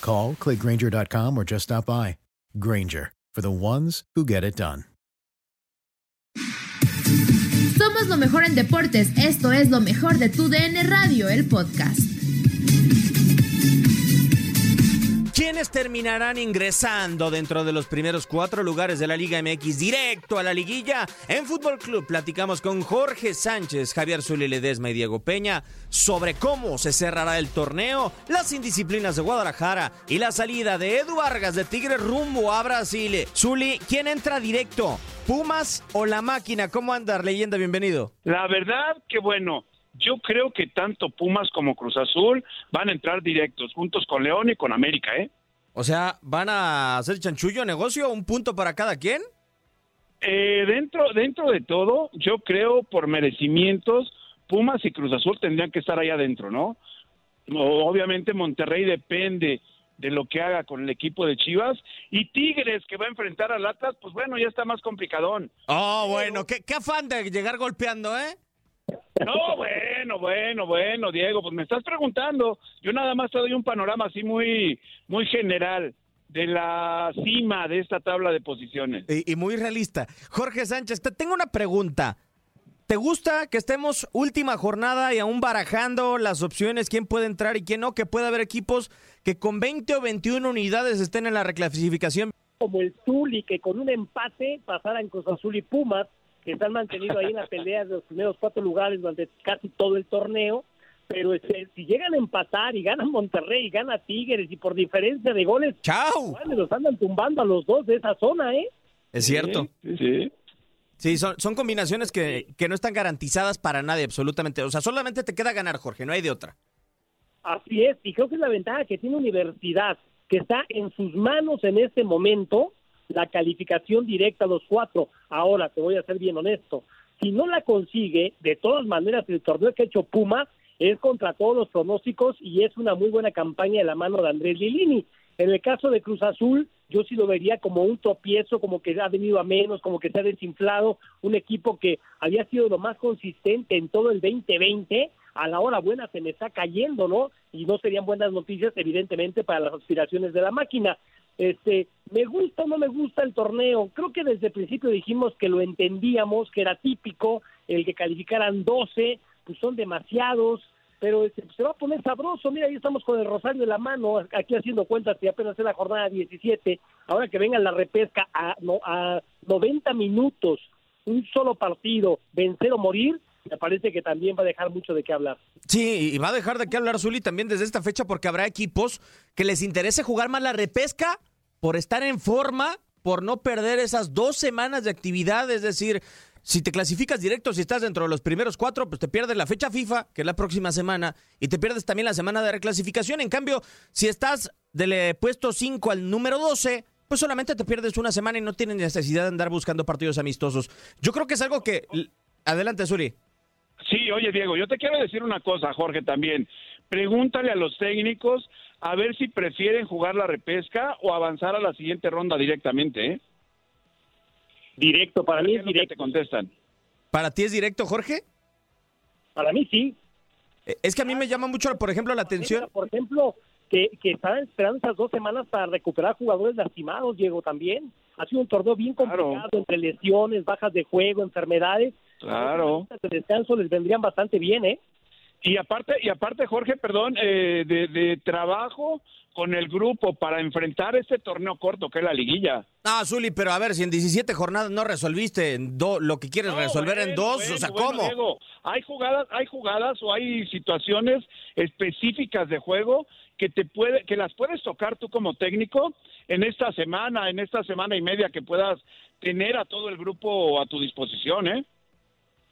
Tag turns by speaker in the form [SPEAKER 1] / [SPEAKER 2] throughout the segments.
[SPEAKER 1] Call, clickgranger.com, or just stop by. Granger, for the ones who get it done.
[SPEAKER 2] Somos lo mejor en deportes. Esto es lo mejor de tu DN Radio, el podcast.
[SPEAKER 3] ¿Quiénes terminarán ingresando dentro de los primeros cuatro lugares de la Liga MX directo a la liguilla? En Fútbol Club platicamos con Jorge Sánchez, Javier Zuli Ledesma y Diego Peña sobre cómo se cerrará el torneo, las indisciplinas de Guadalajara y la salida de Edu Vargas de Tigre rumbo a Brasil. Zuli, ¿quién entra directo? ¿Pumas o la máquina? ¿Cómo andar, leyenda? Bienvenido.
[SPEAKER 4] La verdad que bueno, yo creo que tanto Pumas como Cruz Azul van a entrar directos, juntos con León y con América, ¿eh?
[SPEAKER 3] O sea, ¿van a hacer chanchullo negocio? ¿Un punto para cada quien?
[SPEAKER 4] Eh, dentro, dentro de todo, yo creo por merecimientos, Pumas y Cruz Azul tendrían que estar ahí adentro, ¿no? Obviamente Monterrey depende de lo que haga con el equipo de Chivas y Tigres que va a enfrentar al Atlas, pues bueno, ya está más complicadón.
[SPEAKER 3] Oh, bueno, qué, qué afán de llegar golpeando, ¿eh?
[SPEAKER 4] No, bueno, bueno, bueno, Diego, pues me estás preguntando. Yo nada más te doy un panorama así muy, muy general de la cima de esta tabla de posiciones.
[SPEAKER 3] Y, y muy realista. Jorge Sánchez, te tengo una pregunta. ¿Te gusta que estemos última jornada y aún barajando las opciones, quién puede entrar y quién no? Que puede haber equipos que con 20 o 21 unidades estén en la reclasificación.
[SPEAKER 5] Como el Zuli, que con un empate pasaran Cruz Azul y Pumas, que se han mantenido ahí en la pelea de los primeros cuatro lugares durante casi todo el torneo. Pero este, si llegan a empatar y ganan Monterrey y gana Tigres y por diferencia de goles,
[SPEAKER 3] ¡Chao!
[SPEAKER 5] los andan tumbando a los dos de esa zona, ¿eh?
[SPEAKER 3] Es cierto.
[SPEAKER 4] Sí, sí.
[SPEAKER 3] Sí, son, son combinaciones que, que no están garantizadas para nadie, absolutamente. O sea, solamente te queda ganar, Jorge, no hay de otra.
[SPEAKER 5] Así es, y creo que es la ventaja que tiene Universidad, que está en sus manos en este momento la calificación directa a los cuatro. Ahora, te voy a ser bien honesto, si no la consigue, de todas maneras, el torneo que ha hecho Puma es contra todos los pronósticos y es una muy buena campaña de la mano de Andrés Lilini. En el caso de Cruz Azul, yo sí lo vería como un tropiezo, como que ha venido a menos, como que se ha desinflado, un equipo que había sido lo más consistente en todo el 2020, a la hora buena se me está cayendo, ¿no? Y no serían buenas noticias, evidentemente, para las aspiraciones de la máquina. Este, me gusta o no me gusta el torneo. Creo que desde el principio dijimos que lo entendíamos, que era típico el que calificaran 12, pues son demasiados, pero este, se va a poner sabroso. Mira, ahí estamos con el rosario de la mano, aquí haciendo cuentas que apenas es la jornada 17. Ahora que venga la repesca a, no, a 90 minutos, un solo partido, vencer o morir, me parece que también va a dejar mucho de qué hablar.
[SPEAKER 3] Sí, y va a dejar de qué hablar Zuli también desde esta fecha porque habrá equipos que les interese jugar más la repesca por estar en forma, por no perder esas dos semanas de actividad, es decir, si te clasificas directo, si estás dentro de los primeros cuatro, pues te pierdes la fecha FIFA, que es la próxima semana, y te pierdes también la semana de reclasificación. En cambio, si estás del eh, puesto 5 al número 12, pues solamente te pierdes una semana y no tienes necesidad de andar buscando partidos amistosos. Yo creo que es algo que... Adelante, Suri.
[SPEAKER 4] Sí, oye Diego, yo te quiero decir una cosa, Jorge, también. Pregúntale a los técnicos a ver si prefieren jugar la repesca o avanzar a la siguiente ronda directamente, ¿eh?
[SPEAKER 5] Directo, para mí es directo.
[SPEAKER 4] te contestan?
[SPEAKER 3] ¿Para ti es directo, Jorge?
[SPEAKER 5] Para mí sí.
[SPEAKER 3] Eh, es que a mí me llama mucho, por ejemplo, la atención.
[SPEAKER 5] Por ejemplo, que, que estaban esperando esas dos semanas para recuperar jugadores lastimados, Diego, también. Ha sido un torneo bien complicado, entre lesiones, bajas de juego, enfermedades.
[SPEAKER 4] Claro.
[SPEAKER 5] De descanso les vendrían bastante bien, ¿eh?
[SPEAKER 4] Y aparte, y aparte Jorge, perdón, eh, de, de trabajo con el grupo para enfrentar este torneo corto que es la liguilla.
[SPEAKER 3] Ah, Zuli, pero a ver, si en 17 jornadas no resolviste en lo que quieres resolver en dos, o sea, ¿cómo?
[SPEAKER 4] hay jugadas, hay jugadas o hay situaciones específicas de juego que te puede, que las puedes tocar tú como técnico en esta semana, en esta semana y media que puedas tener a todo el grupo a tu disposición, ¿eh?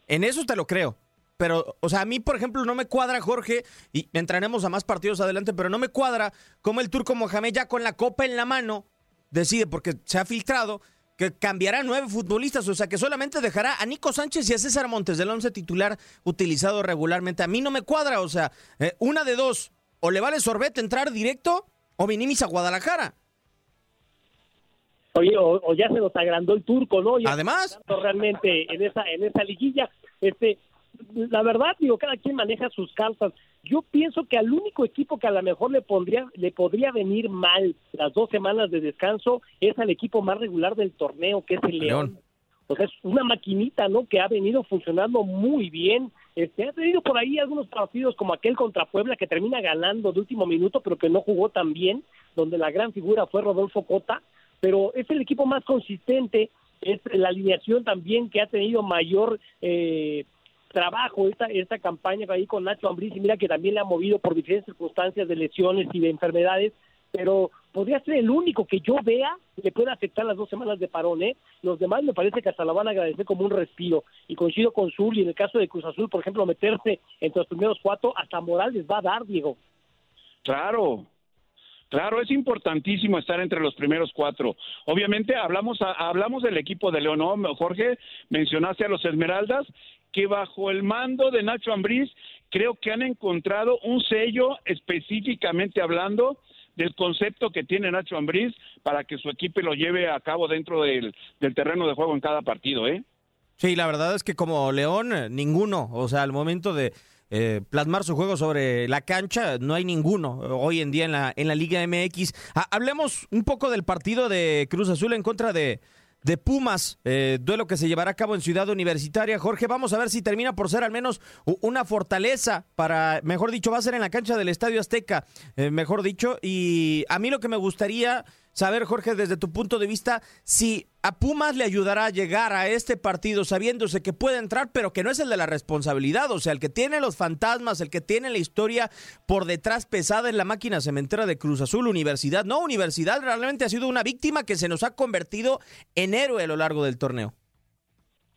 [SPEAKER 3] En eso te lo creo. Pero, o sea, a mí, por ejemplo, no me cuadra, Jorge, y entraremos a más partidos adelante, pero no me cuadra cómo el turco Mohamed ya con la copa en la mano decide, porque se ha filtrado, que cambiará nueve futbolistas, o sea, que solamente dejará a Nico Sánchez y a César Montes del once titular utilizado regularmente. A mí no me cuadra, o sea, eh, una de dos, o le vale sorbete entrar directo o minimis a Guadalajara.
[SPEAKER 5] Oye, o, ya se nos agrandó el turco, ¿no?
[SPEAKER 3] Además,
[SPEAKER 5] realmente en esa en esa liguilla, este, la verdad, digo, cada quien maneja sus cartas. Yo pienso que al único equipo que a lo mejor le pondría, le podría venir mal las dos semanas de descanso es al equipo más regular del torneo, que es el León. O sea, es una maquinita, ¿no? Que ha venido funcionando muy bien. Este, ha tenido por ahí algunos partidos como aquel contra Puebla que termina ganando de último minuto, pero que no jugó tan bien, donde la gran figura fue Rodolfo Cota. Pero es el equipo más consistente, es la alineación también que ha tenido mayor eh, trabajo esta, esta campaña ahí con Nacho Ambriz y mira que también le ha movido por diferentes circunstancias de lesiones y de enfermedades, pero podría ser el único que yo vea que pueda afectar las dos semanas de parón, ¿eh? Los demás me parece que hasta la van a agradecer como un respiro y coincido con Zul y en el caso de Cruz Azul, por ejemplo, meterse entre los primeros cuatro, hasta moral les va a dar, Diego.
[SPEAKER 4] Claro, Claro, es importantísimo estar entre los primeros cuatro. Obviamente hablamos hablamos del equipo de León, ¿no? Jorge, mencionaste a los Esmeraldas que bajo el mando de Nacho Ambriz creo que han encontrado un sello específicamente hablando del concepto que tiene Nacho Ambriz para que su equipo lo lleve a cabo dentro del, terreno de juego en cada partido, ¿eh?
[SPEAKER 3] Sí, la verdad es que como León, ninguno, o sea, al momento de eh, plasmar su juego sobre la cancha, no hay ninguno hoy en día en la, en la Liga MX. hablemos un poco del partido de Cruz Azul en contra de, de Pumas, eh, duelo que se llevará a cabo en Ciudad Universitaria. Jorge, vamos a ver si termina por ser al menos una fortaleza para, mejor dicho, va a ser en la cancha del Estadio Azteca, eh, mejor dicho. Y a mí lo que me gustaría saber, Jorge, desde tu punto de vista, si a Pumas le ayudará a llegar a este partido sabiéndose que puede entrar, pero que no es el de la responsabilidad, o sea, el que tiene los fantasmas, el que tiene la historia por detrás pesada en la máquina cementera de Cruz Azul, Universidad. No, Universidad realmente ha sido una víctima que se nos ha convertido en héroe a lo largo del torneo.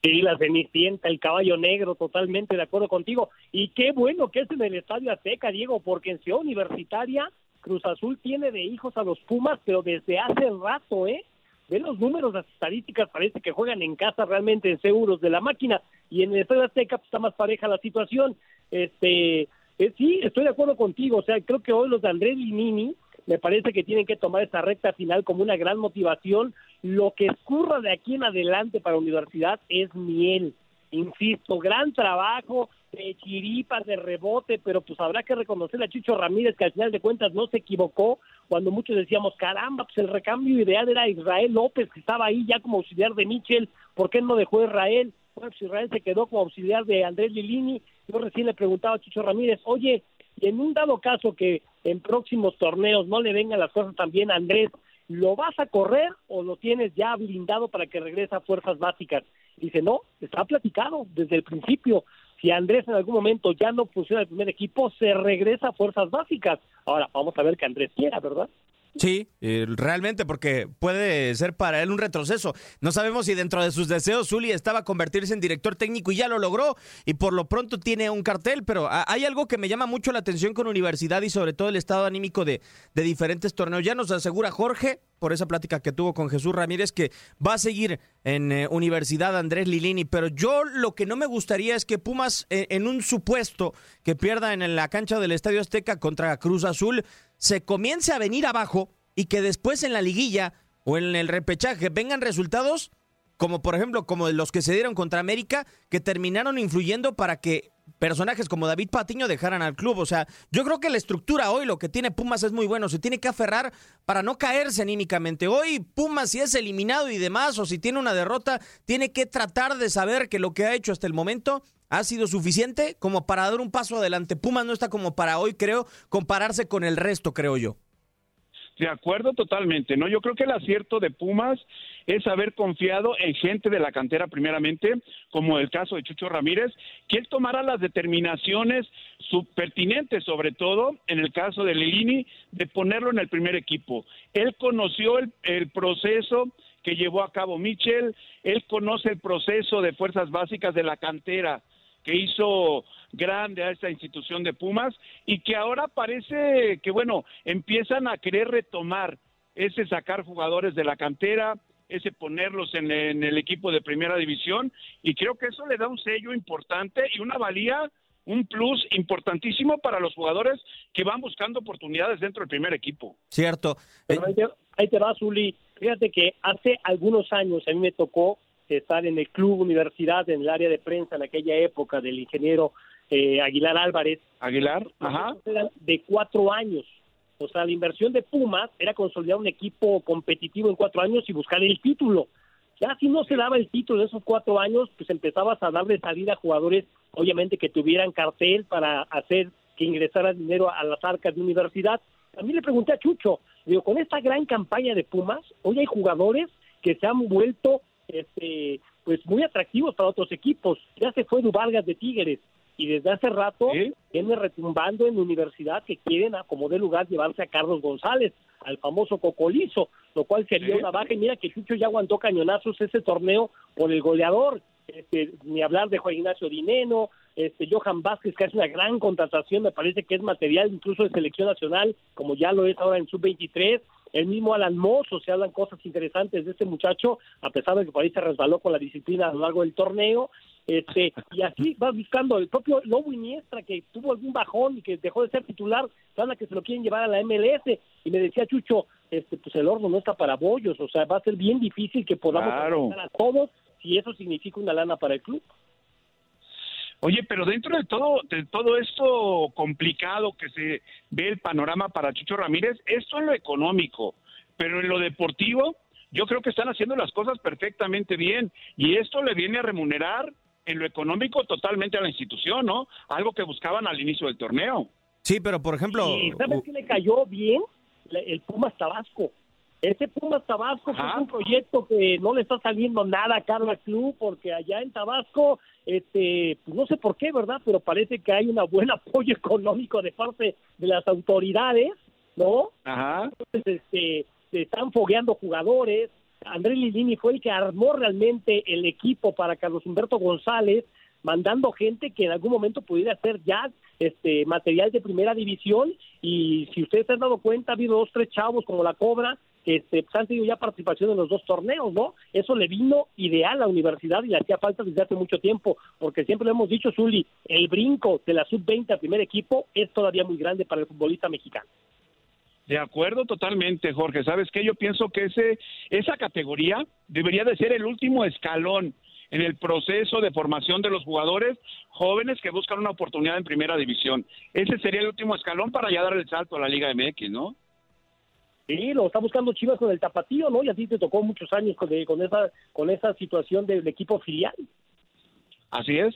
[SPEAKER 5] Sí, la Cenicienta, el caballo negro, totalmente de acuerdo contigo. Y qué bueno que es en el Estadio Azteca, Diego, porque en Ciudad Universitaria Cruz Azul tiene de hijos a los Pumas, pero desde hace rato, ¿eh? Ve los números, las estadísticas, parece que juegan en casa realmente en seguros de la máquina y en el Estadio Azteca pues, está más pareja la situación. Este, eh, sí, estoy de acuerdo contigo, o sea, creo que hoy los de Andrés Linini me parece que tienen que tomar esta recta final como una gran motivación. Lo que escurra de aquí en adelante para la universidad es miel. Insisto, gran trabajo, de chiripas, de rebote, pero pues habrá que reconocer a Chicho Ramírez que al final de cuentas no se equivocó cuando muchos decíamos, caramba, pues el recambio ideal era Israel López, que estaba ahí ya como auxiliar de Michel, ¿por qué no dejó Israel? Bueno, pues Israel se quedó como auxiliar de Andrés Lilini, yo recién le preguntaba a Chicho Ramírez, oye, en un dado caso que en próximos torneos no le vengan las cosas también a Andrés, ¿lo vas a correr o lo tienes ya blindado para que regrese a fuerzas básicas? Dice, no, está platicado desde el principio si Andrés en algún momento ya no funciona el primer equipo, se regresa a fuerzas básicas. Ahora, vamos a ver que Andrés quiera, ¿verdad?
[SPEAKER 3] Sí, eh, realmente, porque puede ser para él un retroceso. No sabemos si dentro de sus deseos Zuli estaba convertirse en director técnico y ya lo logró, y por lo pronto tiene un cartel, pero hay algo que me llama mucho la atención con Universidad y sobre todo el estado anímico de, de diferentes torneos. Ya nos asegura Jorge, por esa plática que tuvo con Jesús Ramírez, que va a seguir en eh, Universidad Andrés Lilini, pero yo lo que no me gustaría es que Pumas, eh, en un supuesto que pierda en la cancha del Estadio Azteca contra Cruz Azul, se comience a venir abajo y que después en la liguilla o en el repechaje vengan resultados como por ejemplo como los que se dieron contra América que terminaron influyendo para que personajes como David Patiño dejaran al club. O sea, yo creo que la estructura hoy, lo que tiene Pumas es muy bueno. Se tiene que aferrar para no caerse anímicamente. Hoy Pumas, si es eliminado y demás, o si tiene una derrota, tiene que tratar de saber que lo que ha hecho hasta el momento ha sido suficiente como para dar un paso adelante. Pumas no está como para hoy, creo, compararse con el resto, creo yo.
[SPEAKER 4] De acuerdo totalmente, ¿no? Yo creo que el acierto de Pumas es haber confiado en gente de la cantera primeramente, como el caso de Chucho Ramírez, que él tomara las determinaciones pertinentes, sobre todo en el caso de Lilini, de ponerlo en el primer equipo. Él conoció el, el proceso que llevó a cabo Michel, él conoce el proceso de fuerzas básicas de la cantera que hizo grande a esta institución de Pumas y que ahora parece que, bueno, empiezan a querer retomar ese sacar jugadores de la cantera, ese ponerlos en, el equipo de primera división y creo que eso le da un sello importante y una valía un plus importantísimo para los jugadores que van buscando oportunidades dentro del primer equipo.
[SPEAKER 3] Cierto.
[SPEAKER 5] ahí, te, va, Zuli. Fíjate que hace algunos años a mí me tocó estar en el club universidad, en el área de prensa en aquella época del ingeniero eh, Aguilar Álvarez.
[SPEAKER 4] Aguilar, ajá.
[SPEAKER 5] Eran de cuatro años. O sea, la inversión de Pumas era consolidar un equipo competitivo en cuatro años y buscar el título. Ya si no se daba el título de esos cuatro años, pues empezabas a darle salida a jugadores, obviamente que tuvieran cartel para hacer que ingresara dinero a las arcas de universidad. A mí le pregunté a Chucho, digo, con esta gran campaña de Pumas, hoy hay jugadores que se han vuelto este, pues muy atractivos para otros equipos. Ya se fue Duvalgas de Tigres, y desde hace rato viene retumbando en la universidad que quieren a como de lugar llevarse a Carlos González, al famoso Cocolizo, lo cual sería una baja. Y mira que Chucho ya aguantó cañonazos ese torneo por el goleador, este, ni hablar de Juan Ignacio Dineno, este Johan Vázquez, que es una gran contratación, me parece que es material incluso de selección nacional, como ya lo es ahora en sub-23, el mismo Alan Mozo, se hablan cosas interesantes de este muchacho, a pesar de que por ahí se resbaló con la disciplina a lo largo del torneo, este, y así va buscando el propio Lobo Iniestra, que tuvo algún bajón y que dejó de ser titular, van a que se lo quieren llevar a la MLS, y me decía Chucho, este, pues el horno no está para bollos, o sea, va a ser bien difícil que podamos
[SPEAKER 4] claro.
[SPEAKER 5] a todos si eso significa una lana para el club.
[SPEAKER 4] Oye, pero dentro de todo, de todo esto complicado que se ve el panorama para Chucho Ramírez, esto es lo económico, pero en lo deportivo, yo creo que están haciendo las cosas perfectamente bien y esto le viene a remunerar en lo económico totalmente a la institución, ¿no? Algo que buscaban al inicio del torneo.
[SPEAKER 3] Sí, pero por ejemplo...
[SPEAKER 5] ¿Sabes qué le cayó bien? El Pumas Tabasco. Ese Pumas Tabasco es un proyecto que no le está saliendo nada a Carlos Club porque allá en Tabasco, este, pues no sé por qué, ¿verdad? Pero parece que hay un buen apoyo económico de parte de las autoridades, ¿no?
[SPEAKER 4] Ajá.
[SPEAKER 5] Entonces, este, se están fogueando jugadores. Andrés Lilini fue el que armó realmente el equipo para Carlos Humberto González, mandando gente que en algún momento pudiera ser ya este material de primera división y si ustedes se han dado cuenta ha habido dos tres chavos como la Cobra este, pues, han tenido ya participación en los dos torneos, ¿no? Eso le vino ideal a la universidad y le hacía falta desde hace mucho tiempo, porque siempre lo hemos dicho, Zuli, el brinco de la sub-20 al primer equipo es todavía muy grande para el futbolista mexicano.
[SPEAKER 4] De acuerdo totalmente, Jorge. ¿Sabes qué? Yo pienso que ese, esa categoría debería de ser el último escalón en el proceso de formación de los jugadores jóvenes que buscan una oportunidad en primera división. Ese sería el último escalón para ya dar el salto a la Liga MX, ¿no?
[SPEAKER 5] Sí, lo está buscando Chivas con el tapatío, ¿no? Y así te tocó muchos años con, con esa con esa situación del equipo filial.
[SPEAKER 4] Así es.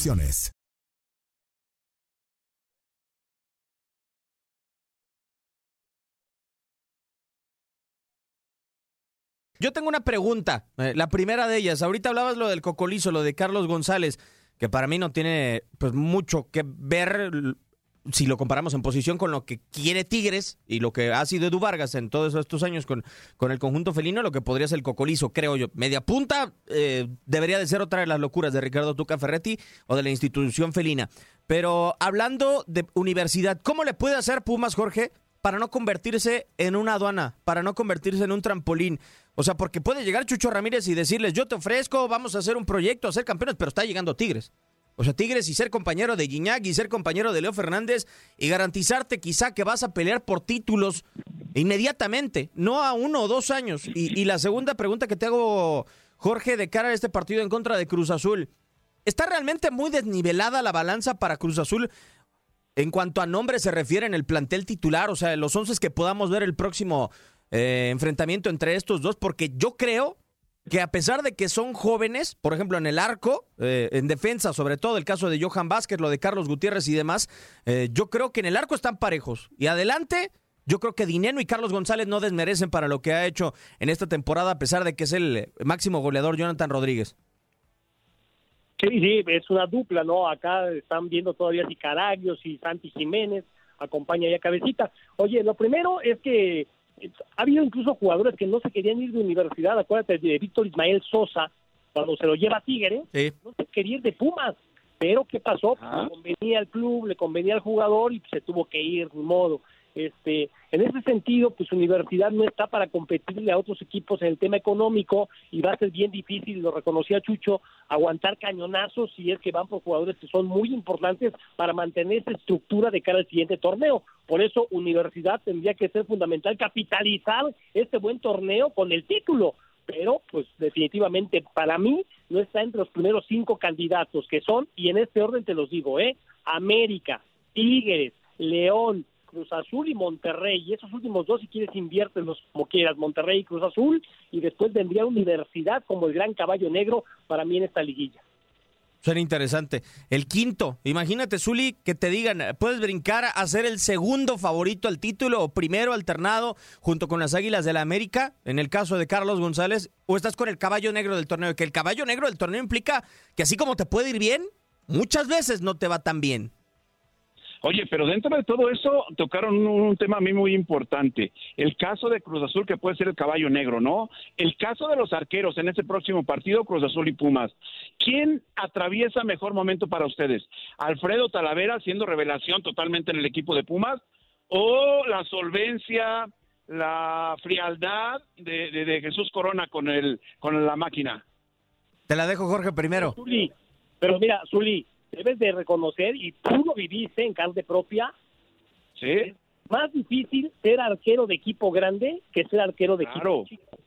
[SPEAKER 3] Yo tengo una pregunta, eh, la primera de ellas. Ahorita hablabas lo del cocolizo, lo de Carlos González, que para mí no tiene pues mucho que ver si lo comparamos en posición con lo que quiere Tigres y lo que ha sido Edu Vargas en todos estos años con, con el conjunto felino, lo que podría ser el cocolizo, creo yo. Media punta eh, debería de ser otra de las locuras de Ricardo Tuca Ferretti o de la institución felina. Pero hablando de universidad, ¿cómo le puede hacer Pumas, Jorge, para no convertirse en una aduana, para no convertirse en un trampolín? O sea, porque puede llegar Chucho Ramírez y decirles, yo te ofrezco, vamos a hacer un proyecto, a ser campeones, pero está llegando Tigres. O sea, Tigres y ser compañero de Guiñac y ser compañero de Leo Fernández y garantizarte quizá que vas a pelear por títulos inmediatamente, no a uno o dos años. Y, la segunda pregunta que te hago, Jorge, de cara a este partido en contra de Cruz Azul, ¿está realmente muy desnivelada la balanza para Cruz Azul en cuanto a nombre se refiere en el plantel titular? O sea, los once que podamos ver el próximo eh, enfrentamiento entre estos dos, porque yo creo que a pesar de que son jóvenes, por ejemplo en el arco, eh, en defensa, sobre todo el caso de Johan Vázquez, lo de Carlos Gutiérrez y demás, eh, yo creo que en el arco están parejos. Y adelante, yo creo que Dineno y Carlos González no desmerecen para lo que ha hecho en esta temporada, a pesar de que es el máximo goleador Jonathan Rodríguez.
[SPEAKER 5] Sí, sí, es una dupla, ¿no? Acá están viendo todavía si Caragios y Santi Jiménez, acompaña ya Cabecita. Oye, lo primero es que ha habido incluso jugadores que no se querían ir de universidad, acuérdate de Víctor Ismael Sosa, cuando se lo lleva a Tigre, no se quería ir de Pumas, pero ¿qué pasó? Le convenía al club, le convenía al jugador y se tuvo que ir, de modo. Este, en ese sentido, pues universidad no está para competirle a otros equipos en el tema económico y va a ser bien difícil, lo reconocía Chucho, aguantar cañonazos si es que van por jugadores que son muy importantes para mantener esa estructura de cara al siguiente torneo. Por eso universidad tendría que ser fundamental capitalizar este buen torneo con el título, pero pues definitivamente para mí no está entre los primeros cinco candidatos que son, y en este orden te los digo, ¿eh? América, Tigres, León, Cruz Azul y Monterrey. Y esos últimos dos, si quieres, inviértelos como quieras, Monterrey y Cruz Azul. Y después vendría Universidad como el gran caballo negro para mí en esta liguilla.
[SPEAKER 3] Suena interesante. El quinto, imagínate, Zuli, que te digan, puedes brincar a ser el segundo favorito al título o primero alternado junto con las Águilas de la América, en el caso de Carlos González, o estás con el caballo negro del torneo, que el caballo negro del torneo implica que así como te puede ir bien, muchas veces no te va tan bien.
[SPEAKER 4] Oye, pero dentro de todo eso tocaron un, tema a mí muy importante. El caso de Cruz Azul, que puede ser el caballo negro, ¿no? El caso de los arqueros en ese próximo partido, Cruz Azul y Pumas. ¿Quién atraviesa mejor momento para ustedes? ¿Alfredo Talavera siendo revelación totalmente en el equipo de Pumas? ¿O la solvencia, la frialdad de, Jesús Corona con, el, con la máquina?
[SPEAKER 3] Te la dejo, Jorge, primero.
[SPEAKER 5] Pero mira, Zuli, debes de reconocer, y tú lo viviste en carne propia,
[SPEAKER 4] ¿Sí?
[SPEAKER 5] es más difícil ser arquero de equipo grande que ser arquero de equipo chico.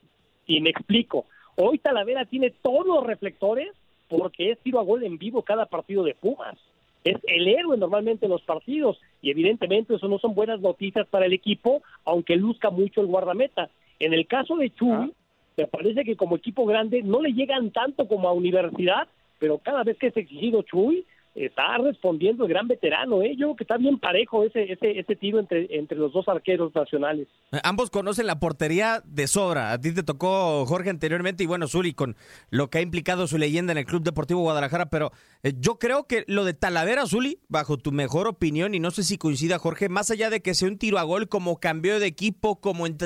[SPEAKER 5] Y me explico. Hoy Talavera tiene todos los reflectores porque es tiro a gol en vivo cada partido de Pumas. Es el héroe normalmente en los partidos y evidentemente eso no son buenas noticias para el equipo, aunque luzca mucho el guardameta. En el caso de Chuy, ah. me parece que como equipo grande no le llegan tanto como a Universidad, pero cada vez que es exigido Chuy, está respondiendo el gran veterano, ¿eh? Yo creo que está bien parejo ese, ese, ese tiro entre, entre los dos arqueros nacionales.
[SPEAKER 3] Eh, ambos conocen la portería de sobra. A ti te tocó Jorge anteriormente y bueno, Zuli con lo que ha implicado su leyenda en el Club Deportivo Guadalajara, pero eh, yo creo que lo de Talavera, Zuli, bajo tu mejor opinión, y no sé si coincida Jorge, más allá de que sea un tiro a gol como cambio de equipo, como en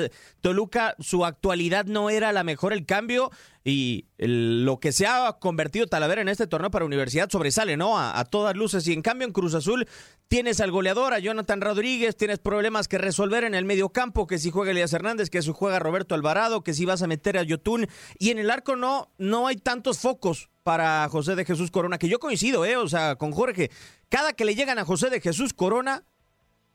[SPEAKER 3] Toluca, su actualidad no era la mejor, el cambio y lo que se ha convertido Talavera en este torneo para Universidad sobresale, ¿no? A, todas luces. Y en cambio en Cruz Azul tienes al goleador, a Jonathan Rodríguez, tienes problemas que resolver en el medio campo, que si juega Elías Hernández, que si juega Roberto Alvarado, que si vas a meter a Yotun. Y en el arco no, no hay tantos focos para José de Jesús Corona, que yo coincido, ¿eh? O sea, con Jorge, cada que le llegan a José de Jesús Corona,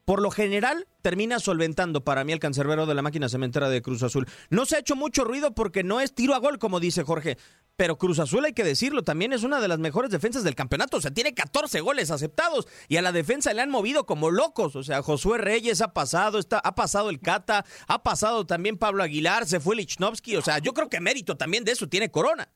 [SPEAKER 3] por lo general termina solventando para mí el cancerbero de la máquina cementera de Cruz Azul. No se ha hecho mucho ruido porque no es tiro a gol, como dice Jorge, pero Cruz Azul hay que decirlo, también es una de las mejores defensas del campeonato, o sea, tiene 14 goles aceptados y a la defensa le han movido como locos, o sea, Josué Reyes ha pasado, está, ha pasado el Cata, ha pasado también Pablo Aguilar, se fue Lichnowsky, o sea, yo creo que mérito también de eso tiene Corona.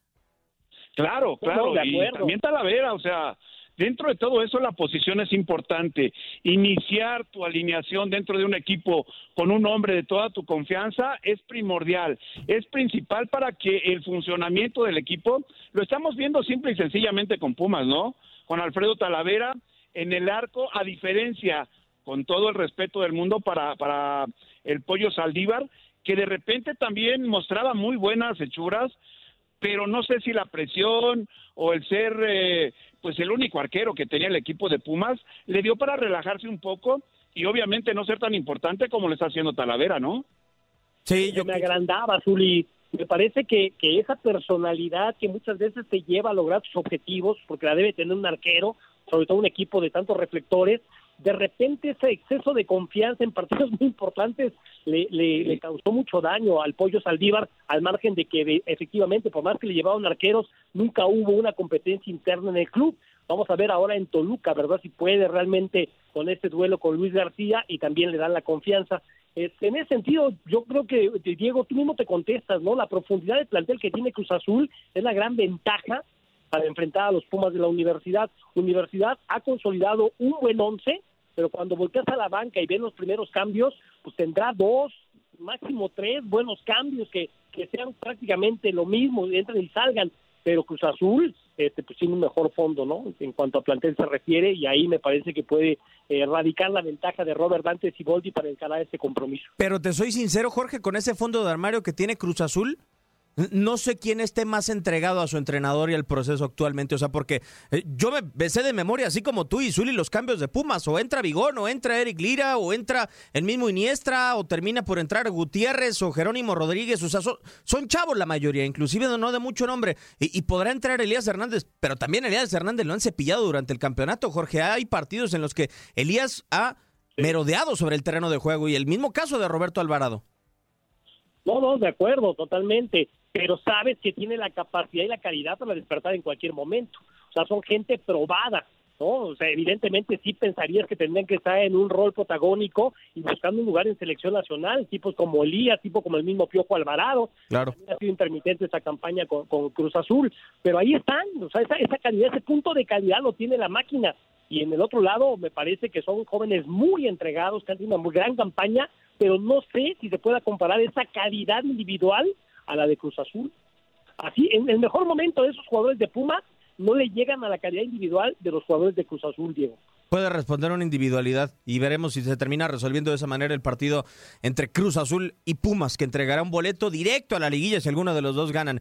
[SPEAKER 4] Claro, claro, y también Talavera, o sea, Dentro de todo eso la posición es importante. Iniciar tu alineación dentro de un equipo con un hombre de toda tu confianza es primordial, es principal para que el funcionamiento del equipo, lo estamos viendo simple y sencillamente con Pumas, ¿no? Con Alfredo Talavera en el arco, a diferencia, con todo el respeto del mundo para, para el pollo Saldívar, que de repente también mostraba muy buenas hechuras, pero no sé si la presión o el ser eh, pues el único arquero que tenía el equipo de Pumas le dio para relajarse un poco y obviamente no ser tan importante como le está haciendo Talavera, ¿no?
[SPEAKER 5] Sí, yo me agrandaba, Zuli. Me parece que, que esa personalidad que muchas veces te lleva a lograr sus objetivos, porque la debe tener un arquero, sobre todo un equipo de tantos reflectores, de repente ese exceso de confianza en partidos muy importantes le, le, causó mucho daño al Pollo Saldívar, al margen de que efectivamente, por más que le llevaban arqueros, nunca hubo una competencia interna en el club. Vamos a ver ahora en Toluca, ¿verdad? Si puede realmente con este duelo con Luis García y también le dan la confianza. Este, en ese sentido, yo creo que, Diego, tú mismo te contestas, ¿no? La profundidad de plantel que tiene Cruz Azul es la gran ventaja para enfrentar a los Pumas de la universidad. Universidad ha consolidado un buen once, pero cuando volteas a la banca y ven los primeros cambios, pues tendrá dos, máximo tres buenos cambios que, que sean prácticamente lo mismo, entren y salgan, pero Cruz Azul este, pues tiene un mejor fondo, ¿no? En cuanto a plantel se refiere, y ahí me parece que puede erradicar la ventaja de Robert Dantes y Boldi para encarar este compromiso.
[SPEAKER 3] Pero te soy sincero, Jorge, con ese fondo de armario que tiene Cruz Azul, no sé quién esté más entregado a su entrenador y al proceso actualmente. O sea, porque eh, yo me besé de memoria, así como tú y Zuli, los cambios de Pumas. O entra Vigón, o entra Eric Lira, o entra el mismo Iniestra, o termina por entrar Gutiérrez o Jerónimo Rodríguez. O sea, son, chavos la mayoría, inclusive no de mucho nombre. Y, podrá entrar Elías Hernández, pero también Elías Hernández lo han cepillado durante el campeonato. Jorge, hay partidos en los que Elías ha merodeado sobre el terreno de juego. Y el mismo caso de Roberto Alvarado.
[SPEAKER 5] No, no, de acuerdo, totalmente pero sabes que tiene la capacidad y la calidad para despertar en cualquier momento. O sea, son gente probada, ¿no? O sea, evidentemente sí pensarías que tendrían que estar en un rol protagónico y buscando un lugar en selección nacional, tipos como Elías, tipo como el mismo Piojo Alvarado.
[SPEAKER 3] Claro.
[SPEAKER 5] ha sido intermitente esa campaña con, Cruz Azul, pero ahí están, o sea, esa, esa calidad, ese punto de calidad lo tiene la máquina. Y en el otro lado, me parece que son jóvenes muy entregados, que han tenido una muy gran campaña, pero no sé si se pueda comparar esa calidad individual a la de Cruz Azul. Así, en el mejor momento de esos jugadores de Puma no le llegan a la calidad individual de los jugadores de Cruz Azul, Diego.
[SPEAKER 3] Puede responder una individualidad y veremos si se termina resolviendo de esa manera el partido entre Cruz Azul y Pumas, que entregará un boleto directo a la liguilla si alguno de los dos ganan.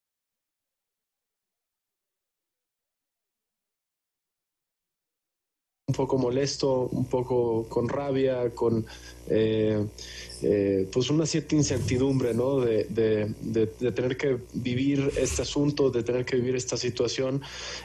[SPEAKER 6] Un poco molesto, un poco con rabia, con eh, eh, pues una cierta incertidumbre, ¿no? De, tener que vivir este asunto, de tener que vivir esta situación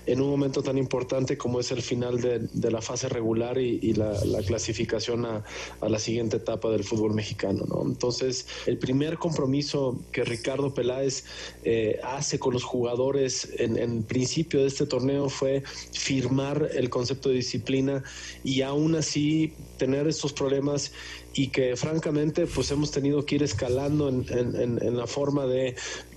[SPEAKER 6] en un momento tan importante como es el final de, la fase regular y, la, clasificación a, la siguiente etapa del fútbol mexicano, ¿no? Entonces, el primer compromiso que Ricardo Peláez eh, hace con los jugadores en, en principio de este torneo fue firmar el concepto de disciplina y aún así tener estos problemas y que francamente pues hemos tenido que ir escalando en, la forma de eh,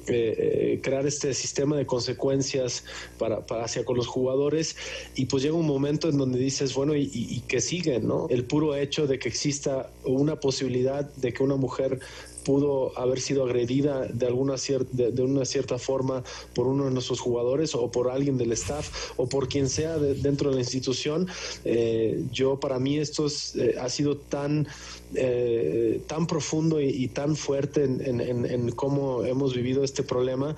[SPEAKER 6] eh, crear este sistema de consecuencias para, para, hacia con los jugadores. Y pues llega un momento en donde dices bueno y, y que sigue no el puro hecho de que exista una posibilidad de que una mujer pudo haber sido agredida de alguna cierta, de, una cierta forma por uno de nuestros jugadores o por alguien del staff o por quien sea dentro de la institución. Eh, yo para mí esto eh, ha sido tan eh, tan profundo y, tan fuerte en, cómo hemos vivido este problema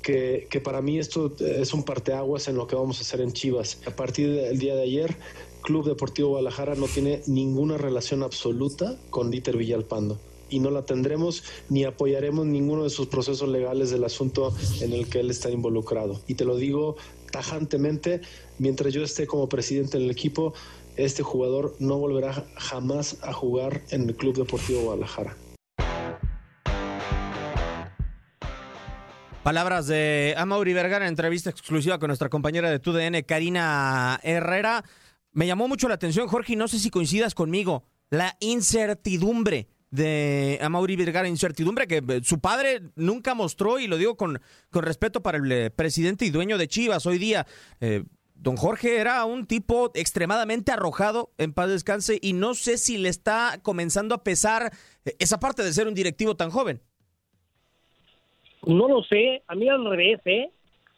[SPEAKER 6] que, que, para mí esto es un parteaguas en lo que vamos a hacer en Chivas. A partir del día de ayer, Club Deportivo Guadalajara no tiene ninguna relación absoluta con Dieter Villalpando y no la tendremos ni apoyaremos ninguno de sus procesos legales del asunto en el que él está involucrado. Y te lo digo tajantemente, mientras yo esté como presidente del equipo, este jugador no volverá jamás a jugar en el Club Deportivo Guadalajara.
[SPEAKER 3] Palabras de Amaury Vergara en entrevista exclusiva con nuestra compañera de TUDN, Karina Herrera. Me llamó mucho la atención, Jorge, y no sé si coincidas conmigo, la incertidumbre de Amaury Vergara, incertidumbre que eh, su padre nunca mostró, y lo digo con, con respeto para el eh, presidente y dueño de Chivas hoy día. Eh, don Jorge era un tipo extremadamente arrojado, en paz descanse, y no sé si le está comenzando a pesar esa parte de ser un directivo tan joven.
[SPEAKER 5] No lo sé, a mí al revés, ¿eh?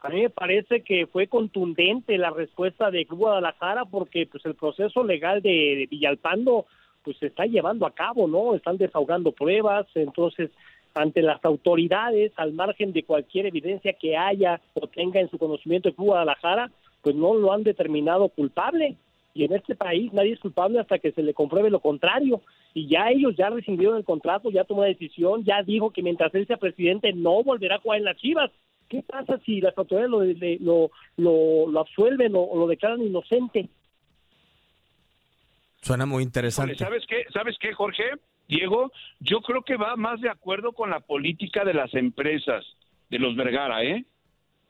[SPEAKER 5] A mí me parece que fue contundente la respuesta de Guadalajara porque pues el proceso legal de Villalpando pues se está llevando a cabo, ¿no? Están desahogando pruebas, entonces ante las autoridades, al margen de cualquier evidencia que haya o tenga en su conocimiento Club Guadalajara, pues no lo han determinado culpable. Y en este país nadie es culpable hasta que se le compruebe lo contrario. Y ya ellos ya rescindieron el contrato, ya tomó la decisión, ya dijo que mientras él sea presidente no volverá a jugar en las Chivas. ¿Qué pasa si las autoridades lo, lo, lo, absuelven o lo declaran inocente?
[SPEAKER 3] Suena muy interesante.
[SPEAKER 4] ¿Sabes qué? ¿Sabes qué, Jorge? Diego, yo creo que va más de acuerdo con la política de las empresas, de los Vergara, ¿eh?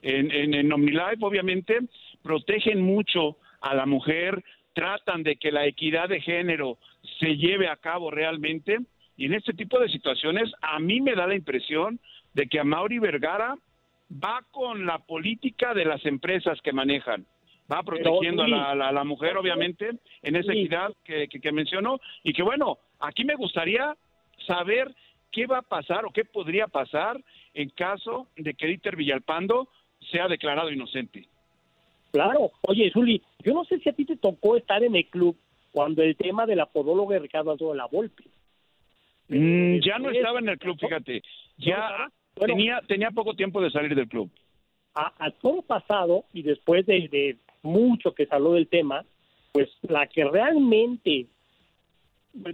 [SPEAKER 4] En, en, en OmniLife, obviamente, protegen mucho a la mujer, tratan de que la equidad de género se lleve a cabo realmente, y en este tipo de situaciones, a mí me da la impresión de que a Mauri Vergara va con la política de las empresas que manejan va protegiendo a, la, mujer, obviamente, en esa equidad que, que, mencionó. Y que bueno, aquí me gustaría saber qué va a pasar o qué podría pasar en caso de que Dieter Villalpando sea declarado inocente.
[SPEAKER 5] Claro, oye, Zuli, yo no sé si a ti te tocó estar en el club cuando el tema de la podóloga de Ricardo Antonio la Volpe.
[SPEAKER 4] Mm, ya no estaba en el club, fíjate. Ya tenía, tenía poco tiempo de salir del club.
[SPEAKER 5] A, todo pasado y después de, mucho que se habló del tema, pues la que realmente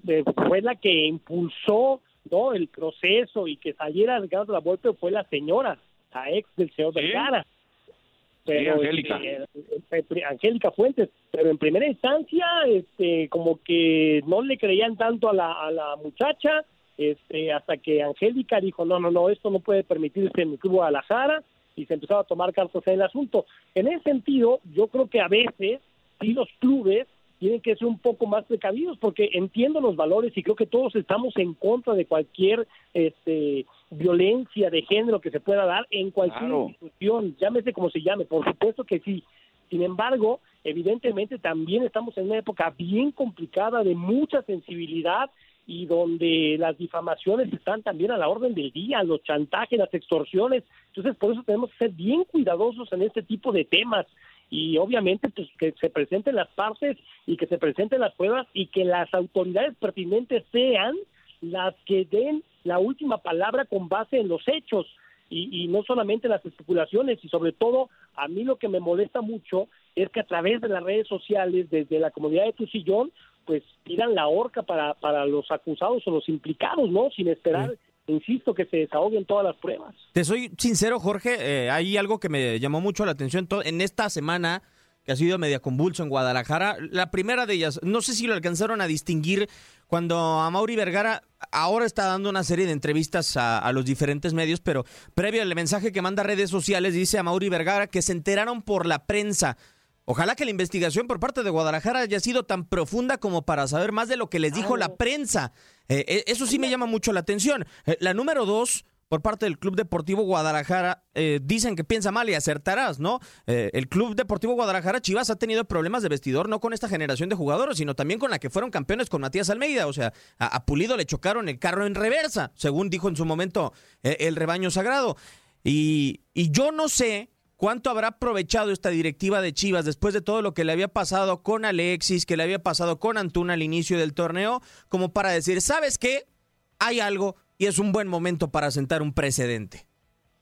[SPEAKER 5] eh, fue la que impulsó ¿no? el proceso y que saliera Ricardo la vuelta fue la señora, la ex del señor Vergara.
[SPEAKER 4] Pero, Angélica.
[SPEAKER 5] Este, Angélica Fuentes, pero en primera instancia, este, como que no le creían tanto a la, a la muchacha, este, hasta que Angélica dijo, no, no, no, esto no puede permitirse en mi club Guadalajara, y se empezaba a tomar cartas en el asunto. En ese sentido, yo creo que a veces sí los clubes tienen que ser un poco más precavidos porque entiendo los valores y creo que todos estamos en contra de cualquier este violencia de género que se pueda dar en cualquier institución, llámese como se llame, por supuesto que sí. Sin embargo, evidentemente también estamos en una época bien complicada de mucha sensibilidad y donde las difamaciones están también a la orden del día, los chantajes, las extorsiones. Entonces, por eso tenemos que ser bien cuidadosos en este tipo de temas y obviamente pues que se presenten las partes y que se presenten las pruebas y que las autoridades pertinentes sean las que den la última palabra con base en los hechos y, y no solamente las especulaciones y sobre todo a mí lo que me molesta mucho es que a través de las redes sociales desde la comunidad de tu sillón pues tiran la horca para, para los acusados o los implicados, ¿no? Sin esperar, insisto, que se desahoguen todas las pruebas.
[SPEAKER 3] Te soy sincero, Jorge, eh, hay algo que me llamó mucho la atención en esta semana que ha sido media convulso en Guadalajara. La primera de ellas, no sé si lo alcanzaron a distinguir cuando a Mauri Vergara ahora está dando una serie de entrevistas a, a los diferentes medios, pero previo al mensaje que manda a redes sociales dice a Mauri Vergara que se enteraron por la prensa. Ojalá que la investigación por parte de Guadalajara haya sido tan profunda como para saber más de lo que les dijo la prensa. Eh, eh, eso sí me llama mucho la atención. Eh, la número dos, por parte del Club Deportivo Guadalajara, eh, dicen que piensa mal y acertarás, ¿no? El Club Deportivo Guadalajara Chivas ha tenido problemas de vestidor, no con esta generación de jugadores, sino también con la que fueron campeones con Matías Almeida. O sea, a, a Pulido le chocaron el carro en reversa, según dijo en su momento el rebaño sagrado. Y, y yo no sé cuánto habrá aprovechado esta directiva de Chivas después de todo lo que le había pasado con Alexis, que le había pasado con Antuna al inicio del torneo, como para decir, ¿sabes qué? Hay algo y es un buen momento para sentar un precedente.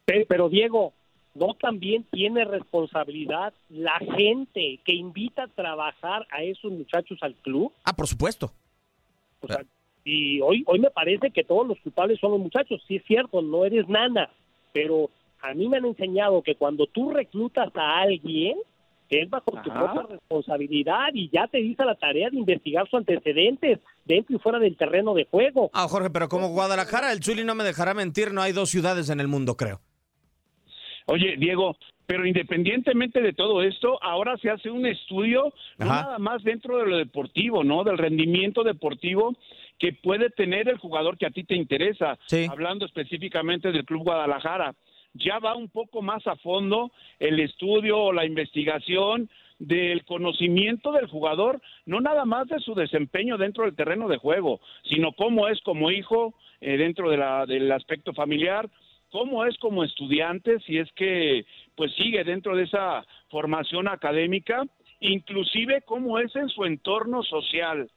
[SPEAKER 5] Pe- Pero Diego, ¿no también tiene responsabilidad la gente que invita a trabajar a esos muchachos al club?
[SPEAKER 3] Ah, por supuesto.
[SPEAKER 5] O sea, y hoy, hoy me parece que todos los culpables son los muchachos. Sí es cierto, no eres nana, pero a mí me han enseñado que cuando tú reclutas a alguien, es bajo tu propia responsabilidad y ya te dice la tarea de investigar sus antecedentes dentro y fuera del terreno de juego.
[SPEAKER 3] Ah, Jorge, pero como Guadalajara, el Zuli no me dejará mentir, no hay dos ciudades en el mundo, creo.
[SPEAKER 4] Oye, Diego, pero independientemente de todo esto, ahora se hace un estudio, no nada más dentro de lo deportivo, ¿no? Del rendimiento deportivo que puede tener el jugador que a ti te interesa.
[SPEAKER 3] Sí.
[SPEAKER 4] Hablando específicamente del Club Guadalajara. Ya va un poco más a fondo el estudio o la investigación del conocimiento del jugador, no nada más de su desempeño dentro del terreno de juego, sino cómo es como hijo eh, dentro de la, del aspecto familiar, cómo es como estudiante, si es que pues sigue dentro de esa formación académica, inclusive cómo es en su entorno social.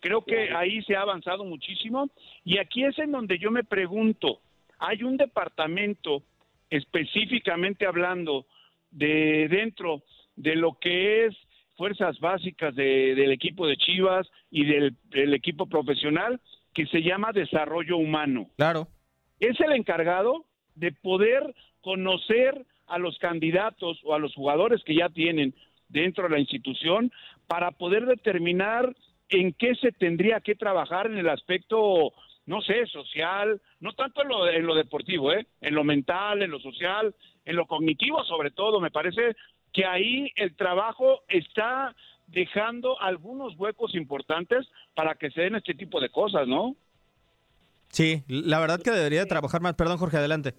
[SPEAKER 4] Creo que ahí se ha avanzado muchísimo y aquí es en donde yo me pregunto, hay un departamento específicamente hablando de dentro de lo que es fuerzas básicas de- del equipo de Chivas y del, del equipo profesional que se llama desarrollo humano
[SPEAKER 3] Claro.
[SPEAKER 4] es el encargado de poder conocer a los candidatos o a los jugadores que ya tienen dentro de la institución para poder determinar en qué se tendría que trabajar en el aspecto, no sé, social, no tanto en lo, en lo deportivo, ¿eh? en lo mental, en lo social, en lo cognitivo sobre todo. Me parece que ahí el trabajo está dejando algunos huecos importantes para que se den este tipo de cosas, ¿no?
[SPEAKER 3] Sí, la verdad que debería de trabajar más. Perdón, Jorge, adelante.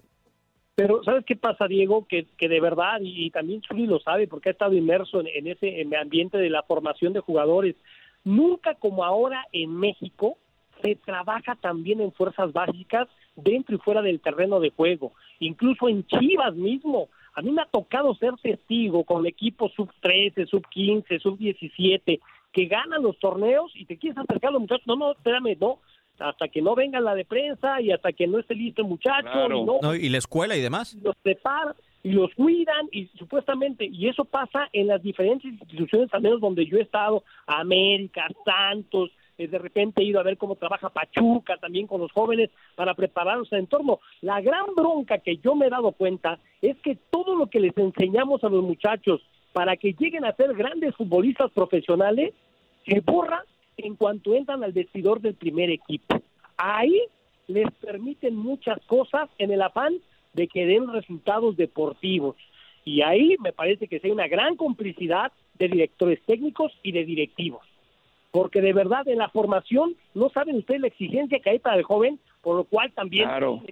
[SPEAKER 5] Pero ¿sabes qué pasa, Diego? Que, que de verdad, y, y también Chuli lo sabe porque ha estado inmerso en, en ese en ambiente de la formación de jugadores, nunca como ahora en México se trabaja también en fuerzas básicas dentro y fuera del terreno de juego, incluso en Chivas mismo. A mí me ha tocado ser testigo con equipos sub 13, sub 15, sub 17 que ganan los torneos y te quieres acercar a los muchachos. No, no, espérame, no. Hasta que no venga la de prensa y hasta que no esté listo el muchacho. y no,
[SPEAKER 3] No, y la escuela y demás.
[SPEAKER 5] los preparan y los cuidan y supuestamente, y eso pasa en las diferentes instituciones, al menos donde yo he estado, América, Santos, eh, de repente he ido a ver cómo trabaja Pachuca también con los jóvenes para prepararlos al entorno. La gran bronca que yo me he dado cuenta es que todo lo que les enseñamos a los muchachos para que lleguen a ser grandes futbolistas profesionales se borra en cuanto entran al vestidor del primer equipo. Ahí les permiten muchas cosas en el afán de que den resultados deportivos. Y ahí me parece que hay una gran complicidad de directores técnicos y de directivos. Porque de verdad en la formación no saben ustedes la exigencia que hay para el joven, por lo cual también
[SPEAKER 4] Claro.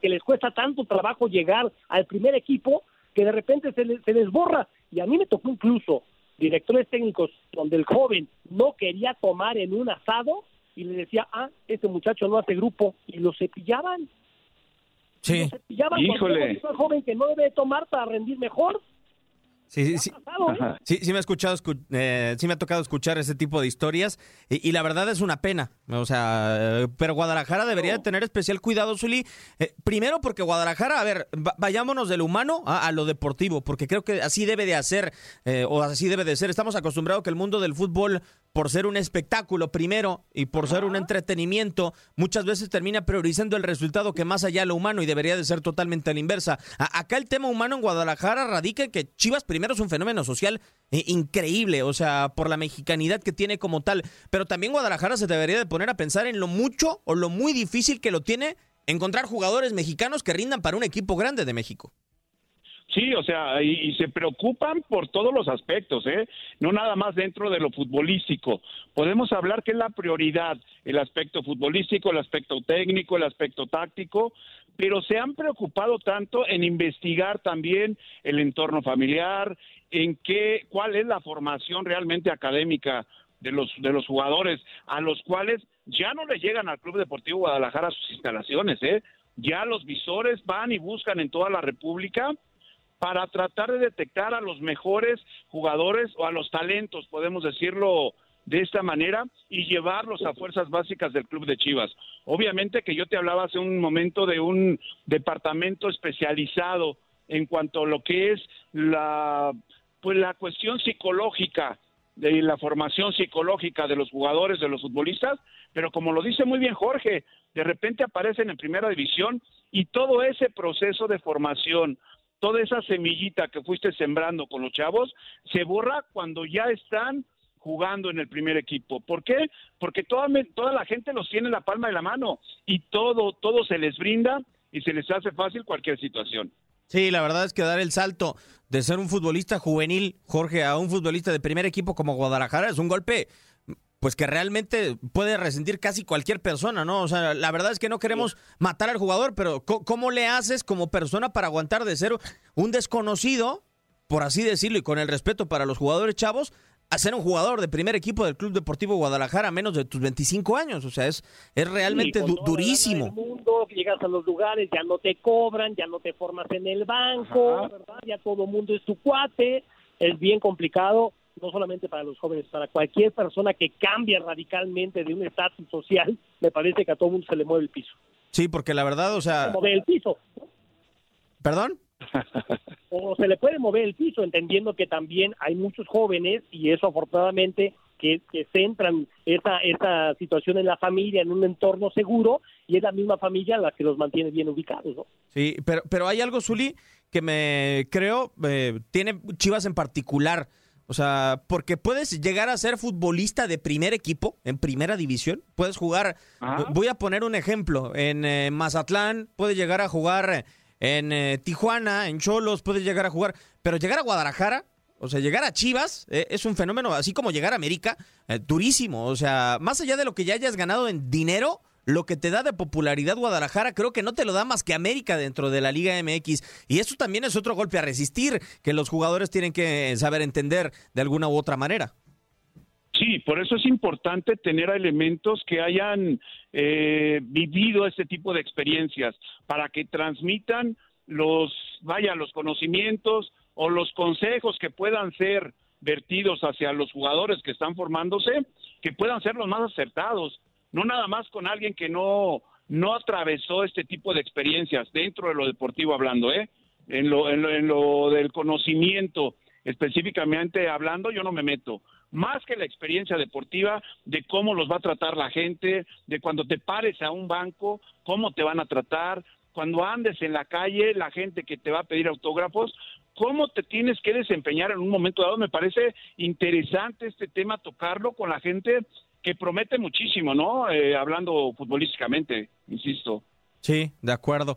[SPEAKER 5] que les cuesta tanto trabajo llegar al primer equipo que de repente se les, se les borra. Y a mí me tocó incluso directores técnicos donde el joven no quería tomar en un asado y le decía, ah, este muchacho no hace grupo, y lo cepillaban.
[SPEAKER 3] Sí.
[SPEAKER 5] Lo cepillaban
[SPEAKER 4] Híjole.
[SPEAKER 5] al joven que no debe tomar para rendir mejor.
[SPEAKER 3] Sí, sí, sí. Sí, sí me ha escuchado, escu- eh, sí me ha tocado escuchar ese tipo de historias y, y la verdad es una pena. O sea, eh, pero Guadalajara debería de tener especial cuidado, Zuli. Eh, primero porque Guadalajara, a ver, va- vayámonos del humano a, a lo deportivo, porque creo que así debe de hacer eh, o así debe de ser. Estamos acostumbrados que el mundo del fútbol por ser un espectáculo primero y por ser un entretenimiento, muchas veces termina priorizando el resultado que más allá lo humano y debería de ser totalmente a la inversa. acá el tema humano en Guadalajara radica en que Chivas primero es un fenómeno social eh, increíble, o sea, por la mexicanidad que tiene como tal, pero también Guadalajara se debería de poner a pensar en lo mucho o lo muy difícil que lo tiene encontrar jugadores mexicanos que rindan para un equipo grande de México.
[SPEAKER 4] Sí, o sea, y, se preocupan por todos los aspectos, ¿eh? No nada más dentro de lo futbolístico. Podemos hablar que es la prioridad, el aspecto futbolístico, el aspecto técnico, el aspecto táctico, pero se han preocupado tanto en investigar también el entorno familiar, en qué, cuál es la formación realmente académica de los de los jugadores a los cuales ya no le llegan al Club Deportivo Guadalajara sus instalaciones, ¿eh? Ya los visores van y buscan en toda la República para tratar de detectar a los mejores jugadores o a los talentos, podemos decirlo de esta manera, y llevarlos a fuerzas básicas del club de Chivas. Obviamente que yo te hablaba hace un momento de un departamento especializado en cuanto a lo que es la pues la cuestión psicológica de la formación psicológica de los jugadores, de los futbolistas, pero como lo dice muy bien Jorge, de repente aparecen en primera división y todo ese proceso de formación, toda esa semillita que fuiste sembrando con los chavos se borra cuando ya están jugando en el primer equipo. ¿Por qué? Porque toda, la gente los tiene en la palma de la mano y todo, todo se les brinda y se les hace fácil cualquier situación.
[SPEAKER 3] Sí, la verdad es que dar el salto de ser un futbolista juvenil, Jorge, a un futbolista de primer equipo como Guadalajara es un golpe pues que realmente puede resentir casi cualquier persona, ¿no? O sea, la verdad es que no queremos matar al jugador, pero ¿cómo le haces como persona para aguantar de ser un desconocido, por así decirlo, y con el respeto para los jugadores chavos, a ser un jugador de primer equipo del Club Deportivo Guadalajara a menos de tus 25 años? O sea, es, es realmente durísimo.
[SPEAKER 5] mundo, llegas a los lugares, ya no te cobran, ya no te formas en el banco, ¿verdad? Ya todo el mundo es tu cuate, es bien complicado no solamente para los jóvenes, para cualquier persona que cambie radicalmente de un estatus social, me parece que a todo mundo se le mueve el piso.
[SPEAKER 3] Sí, porque la verdad, o sea...
[SPEAKER 5] Se mueve el piso.
[SPEAKER 3] ¿Perdón?
[SPEAKER 5] o se le puede mover el piso, entendiendo que también hay muchos jóvenes, y eso afortunadamente que, que centran esa, esa situación en la familia, en un entorno seguro, y es la misma familia la que los mantiene bien ubicados, ¿no?
[SPEAKER 3] Sí, pero, pero hay algo, Zuli, que me creo, eh, tiene Chivas en particular, o sea, porque puedes llegar a ser futbolista de primer equipo, en primera división. Puedes jugar, voy a poner un ejemplo, en eh, Mazatlán, puedes llegar a jugar en eh, Tijuana, en Cholos, puedes llegar a jugar, pero llegar a Guadalajara, o sea, llegar a Chivas eh, es un fenómeno, así como llegar a América, durísimo. O sea, más allá de lo que ya hayas ganado en dinero, lo que te da de popularidad Guadalajara creo que no te lo da más que América dentro de la Liga MX. Y eso también es otro golpe a resistir, que los jugadores tienen que saber entender de alguna u otra manera.
[SPEAKER 4] Sí, por eso es importante tener elementos que hayan eh, vivido este tipo de experiencias para que transmitan los, vaya, los conocimientos o los consejos que puedan ser vertidos hacia los jugadores que están formándose, que puedan ser los más acertados no nada más con alguien que no, no atravesó este tipo de experiencias dentro de lo deportivo hablando, ¿eh? En lo, en lo, en lo del conocimiento específicamente hablando, yo no me meto. Más que la experiencia deportiva de cómo los va a tratar la gente, de cuando te pares a un banco, cómo te van a tratar, cuando andes en la calle, la gente que te va a pedir autógrafos, cómo te tienes que desempeñar en un momento dado. Me parece interesante este tema tocarlo con la gente que promete muchísimo, ¿no? Eh, hablando futbolísticamente, insisto.
[SPEAKER 3] Sí, de acuerdo.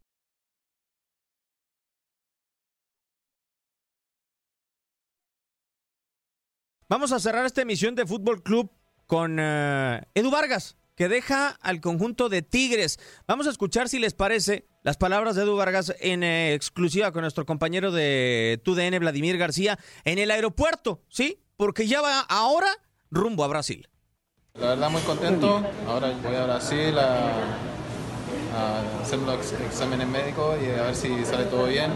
[SPEAKER 3] Vamos a cerrar esta emisión de Fútbol Club con eh, Edu Vargas, que deja al conjunto de Tigres. Vamos a escuchar si les parece las palabras de Edu Vargas en eh, exclusiva con nuestro compañero de TUDN, Vladimir García, en el aeropuerto, ¿sí? Porque ya va ahora rumbo a Brasil.
[SPEAKER 7] La verdad muy contento. Ahora voy a Brasil a, a hacer los exámenes médicos y a ver si sale todo bien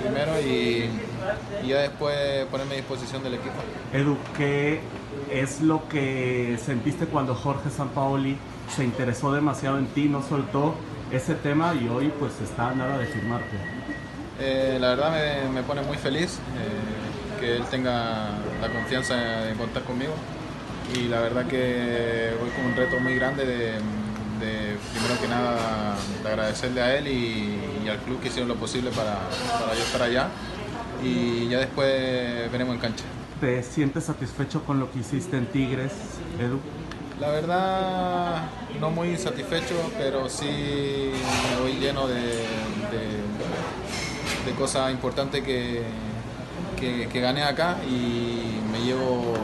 [SPEAKER 7] primero y, y ya después ponerme a disposición del equipo.
[SPEAKER 8] Edu, ¿qué es lo que sentiste cuando Jorge Sampaoli se interesó demasiado en ti, no soltó ese tema y hoy pues está nada de firmarte?
[SPEAKER 7] Eh, la verdad me, me, pone muy feliz eh, que él tenga la confianza de contar conmigo y la verdad que voy con un reto muy grande de, de primero que nada de agradecerle a él y, y, al club que hicieron lo posible para, para yo estar allá y ya después veremos en cancha.
[SPEAKER 8] ¿Te sientes satisfecho con lo que hiciste en Tigres, Edu?
[SPEAKER 7] La verdad, no muy satisfecho, pero sí me voy lleno de, de, de cosas importantes que, que, que, gané acá y me llevo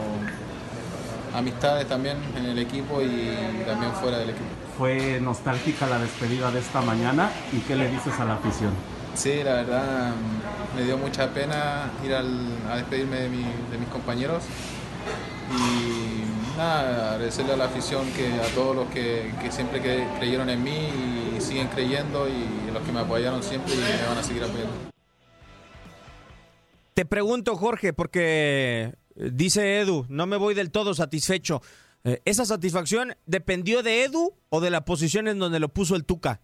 [SPEAKER 7] amistades también en el equipo y también fuera del equipo.
[SPEAKER 8] Fue nostálgica la despedida de esta mañana y qué le dices a la afición?
[SPEAKER 7] Sí, la verdad me dio mucha pena ir al, a despedirme de, mi, de mis compañeros y nada, agradecerle a la afición, que a todos los que, que, siempre que creyeron en mí y siguen creyendo y los que me apoyaron siempre y me van a seguir apoyando.
[SPEAKER 3] Te pregunto, Jorge, porque dice Edu, no me voy del todo satisfecho. ¿Esa satisfacción dependió de Edu o de la posición en donde lo puso el Tuca?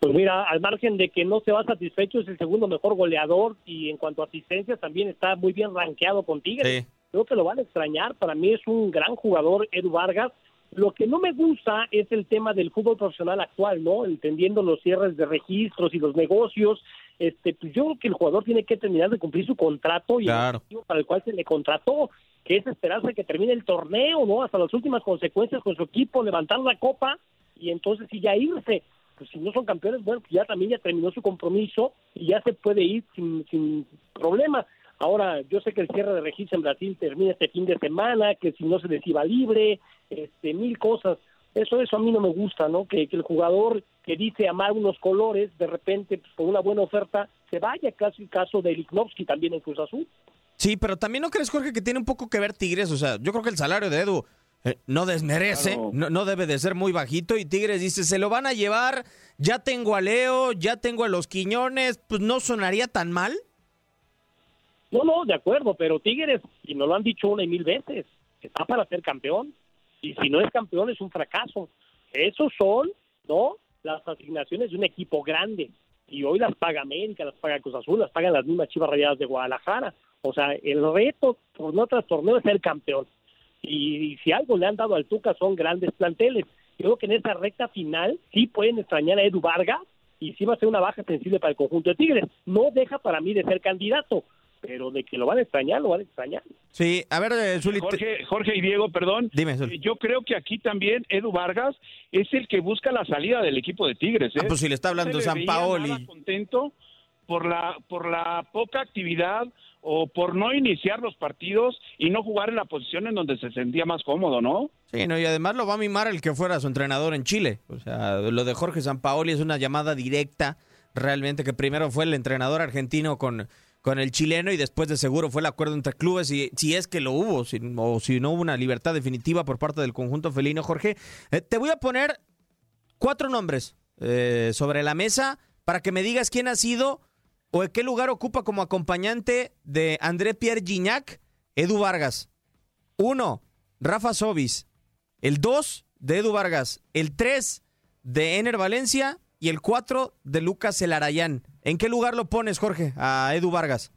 [SPEAKER 5] Pues mira, al margen de que no se va satisfecho, es el segundo mejor goleador y en cuanto a asistencias también está muy bien rankeado con Tigres. Sí. Creo que lo van a extrañar. Para mí es un gran jugador, Edu Vargas. Lo que no me gusta es el tema del fútbol profesional actual, ¿no? Entendiendo los cierres de registros y los negocios. Este, pues yo creo que el jugador tiene que terminar de cumplir su contrato y
[SPEAKER 3] claro.
[SPEAKER 5] el para el cual se le contrató, que es esperarse que termine el torneo, ¿no? Hasta las últimas consecuencias con su equipo, levantar la copa y entonces sí ya irse pues si no son campeones, bueno, pues ya también ya terminó su compromiso y ya se puede ir sin, sin problema. Ahora, yo sé que el cierre de registro en Brasil termina este fin de semana, que si no se les iba libre, este, mil cosas. Eso, eso a mí no me gusta, ¿no? Que, que el jugador que dice amar unos colores, de repente, pues, por una buena oferta, se vaya, casi el caso de Lichnowsky también en Cruz Azul.
[SPEAKER 3] Sí, pero también no crees, Jorge, que tiene un poco que ver Tigres. O sea, yo creo que el salario de Edu eh, no desmerece, claro. no, no, debe de ser muy bajito y Tigres dice, se lo van a llevar, ya tengo a Leo, ya tengo a los Quiñones, pues no sonaría tan mal.
[SPEAKER 5] No, no, de acuerdo, pero Tigres, y nos lo han dicho una y mil veces, está para ser campeón, y si no es campeón es un fracaso. Esos son, ¿no? Las asignaciones de un equipo grande, y hoy las paga América, las paga Cruz Azul, las pagan las mismas Chivas Rayadas de Guadalajara. O sea, el reto por no tras torneo es ser campeón y, y, si algo le han dado al Tuca son grandes planteles. Yo creo que en esa recta final sí pueden extrañar a Edu Vargas y sí va a ser una baja sensible para el conjunto de Tigres. No deja para mí de ser candidato, pero de que lo van a extrañar, lo van a extrañar.
[SPEAKER 3] Sí, a ver, eh, Zuli,
[SPEAKER 4] Jorge, Jorge y Diego, perdón.
[SPEAKER 3] Dime, Zuli.
[SPEAKER 4] Yo creo que aquí también Edu Vargas es el que busca la salida del equipo de Tigres. ¿eh?
[SPEAKER 3] Ah, pues si le está hablando
[SPEAKER 4] no
[SPEAKER 3] San Paoli.
[SPEAKER 4] contento por la, por la poca actividad o por no iniciar los partidos y no jugar en la posición en donde se sentía más cómodo, ¿no?
[SPEAKER 3] Sí, no, y además lo va a mimar el que fuera su entrenador en Chile. O sea, lo de Jorge Sampaoli es una llamada directa, realmente, que primero fue el entrenador argentino con, con el chileno y después de seguro fue el acuerdo entre clubes, y si es que lo hubo, o si no hubo una libertad definitiva por parte del conjunto felino, Jorge. Eh, te voy a poner cuatro nombres eh, sobre la mesa para que me digas quién ha sido o en qué lugar ocupa como acompañante de André Pierre Gignac, Edu Vargas. Uno, Rafa Sobis. El dos, de Edu Vargas. El tres, de Ener Valencia. Y el cuatro, de Lucas Elarayán. ¿En qué lugar lo pones, Jorge, a Edu Vargas?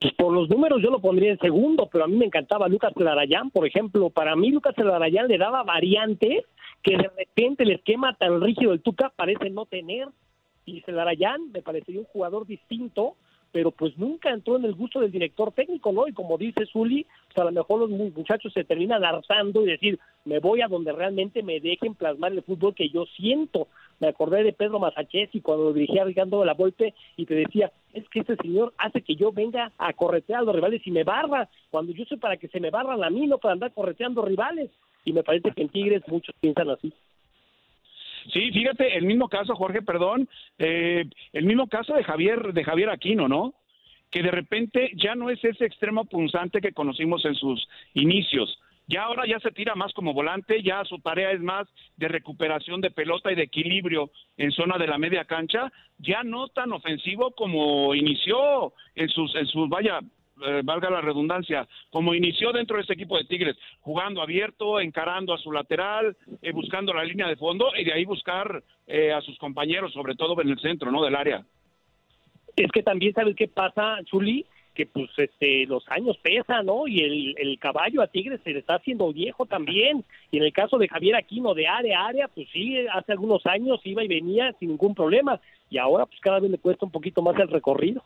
[SPEAKER 5] Pues por los números yo lo pondría en segundo, pero a mí me encantaba Lucas Elarayán, por ejemplo. Para mí Lucas Elarayán le daba variantes que de repente el esquema tan rígido del Tuca parece no tener y Celarayán me parecería un jugador distinto, pero pues nunca entró en el gusto del director técnico, ¿no? Y como dice Zuli, pues a lo mejor los muchachos se terminan hartando y decir, me voy a donde realmente me dejen plasmar el fútbol que yo siento. Me acordé de Pedro y cuando dirigía Ricardo de la Volpe y te decía, es que este señor hace que yo venga a corretear a los rivales y me barra, cuando yo soy para que se me barran a mí, no para andar correteando rivales. Y me parece que en Tigres muchos piensan así.
[SPEAKER 4] Sí, fíjate, el mismo caso, Jorge, perdón, eh, el mismo caso de Javier, de Javier Aquino, ¿no? Que de repente ya no es ese extremo punzante que conocimos en sus inicios. Ya ahora ya se tira más como volante, ya su tarea es más de recuperación de pelota y de equilibrio en zona de la media cancha, ya no tan ofensivo como inició en sus, en sus, vaya, eh, valga la redundancia, como inició dentro de este equipo de Tigres, jugando abierto, encarando a su lateral, eh, buscando la línea de fondo y de ahí buscar eh, a sus compañeros, sobre todo en el centro, ¿no? Del área.
[SPEAKER 5] Es que también sabes qué pasa, Chuli, que pues este los años pesan, ¿no? Y el, el caballo a Tigres se le está haciendo viejo también. Y en el caso de Javier Aquino de área a área, pues sí, hace algunos años iba y venía sin ningún problema. Y ahora pues cada vez le cuesta un poquito más el recorrido.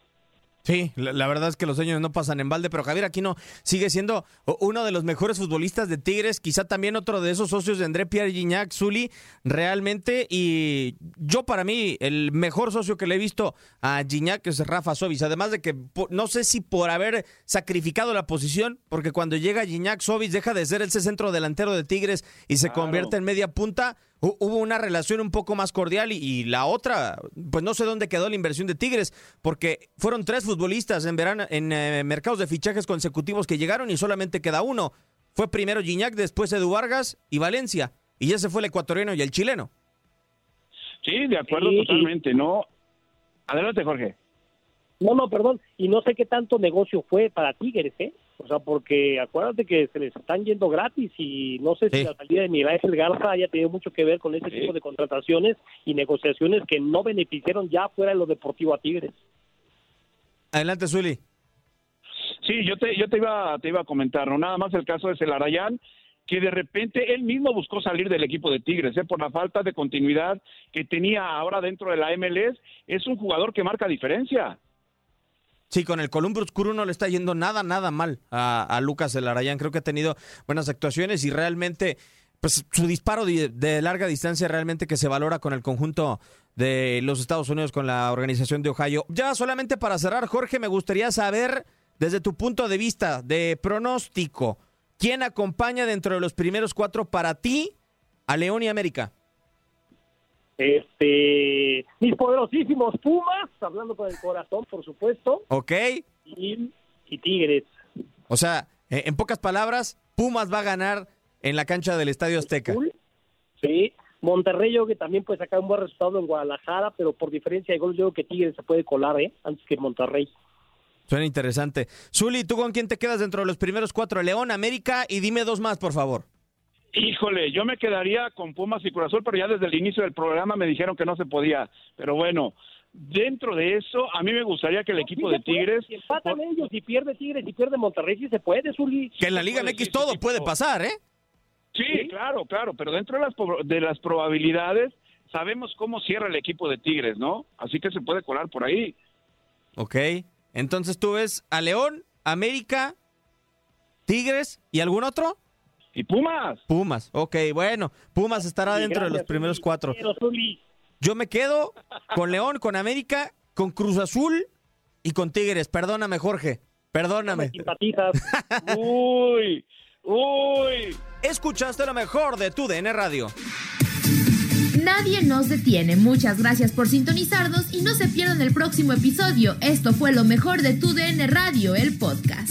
[SPEAKER 3] Sí, la, la verdad es que los años no pasan en balde, pero Javier Aquino sigue siendo uno de los mejores futbolistas de Tigres, quizá también otro de esos socios de André Pierre Gignac, Zuli, realmente, y yo para mí, el mejor socio que le he visto a Gignac es Rafa Sobis, además de que no sé si por haber sacrificado la posición, porque cuando llega Gignac, Sobis deja de ser ese centro delantero de Tigres y se
[SPEAKER 4] Claro.
[SPEAKER 3] convierte en media punta, hubo una relación un poco más cordial y, y la otra, pues no sé dónde quedó la inversión de Tigres, porque fueron tres futbolistas en verano, en eh, mercados de fichajes consecutivos que llegaron y solamente queda uno. Fue primero Gignac, después Edu Vargas y Valencia. Y ya se fue el ecuatoriano y el chileno.
[SPEAKER 4] Sí, de acuerdo
[SPEAKER 5] Sí.
[SPEAKER 4] totalmente, ¿no? Adelante, Jorge.
[SPEAKER 5] No, no, perdón. Y no sé qué tanto negocio fue para Tigres, ¿eh? O sea, porque acuérdate que se les están yendo gratis y no sé si la salida de Miguel Ángel Garza haya tenido mucho que ver con ese tipo de contrataciones y negociaciones que no beneficiaron ya fuera de lo deportivo a Tigres.
[SPEAKER 3] Adelante, Zuli.
[SPEAKER 4] Sí, yo te, yo te iba, te iba a comentar, no nada más el caso de Celarayán, que de repente él mismo buscó salir del equipo de Tigres, ¿eh? por la falta de continuidad que tenía ahora dentro de la MLS, es un jugador que marca diferencia.
[SPEAKER 3] Sí, con el Columbus Crew no le está yendo nada, nada mal a, Lucas Elarayán. Creo que ha tenido buenas actuaciones y realmente, pues su disparo de, de larga distancia realmente que se valora con el conjunto de los Estados Unidos, con la organización de Ohio. Ya solamente para cerrar, Jorge, me gustaría saber, desde tu punto de vista de pronóstico, ¿quién acompaña dentro de los primeros cuatro para ti a León y América?
[SPEAKER 5] Este, mis poderosísimos Pumas, hablando con el corazón, por supuesto,
[SPEAKER 3] ¿Ok?
[SPEAKER 5] y, y Tigres.
[SPEAKER 3] O sea, eh, en pocas palabras, Pumas va a ganar en la cancha del Estadio Azteca.
[SPEAKER 5] Sí, Monterrey yo que también puede sacar un buen resultado en Guadalajara, pero por diferencia de gol yo creo que Tigres se puede colar, ¿eh? Antes que Monterrey.
[SPEAKER 3] Suena interesante. Zuli, ¿tú con quién te quedas dentro de los primeros cuatro? León, América y dime dos más, por favor.
[SPEAKER 4] Híjole, yo me quedaría con Pumas y Cruz Azul, pero ya desde el inicio del programa me dijeron que no se podía. Pero bueno, dentro de eso, a mí me gustaría que el equipo
[SPEAKER 5] Sí
[SPEAKER 4] de Tigres...
[SPEAKER 5] Si empatan ellos y pierde Tigres y pierde Monterrey, se puede, Zuli.
[SPEAKER 3] Que en la Liga MX todo puede pasar, ¿eh?
[SPEAKER 4] Sí, claro, claro, pero dentro de las, de las probabilidades sabemos cómo cierra el equipo de Tigres, ¿no? Así que se puede colar por ahí.
[SPEAKER 3] Ok. Entonces tú ves a León, América, Tigres y algún otro?
[SPEAKER 4] Y Pumas.
[SPEAKER 3] Pumas, ok, bueno. Pumas estará
[SPEAKER 5] Sí,
[SPEAKER 3] dentro de los primeros
[SPEAKER 5] Zuli.
[SPEAKER 3] cuatro. Yo me quedo con León, con América, con Cruz Azul y con Tigres. Perdóname, Jorge. Perdóname.
[SPEAKER 5] simpatizas.
[SPEAKER 4] uy, uy.
[SPEAKER 3] Escuchaste lo mejor de tu DN Radio.
[SPEAKER 2] Nadie nos detiene. Muchas gracias por sintonizarnos y no se pierdan el próximo episodio. Esto fue lo mejor de tu DN Radio, el podcast.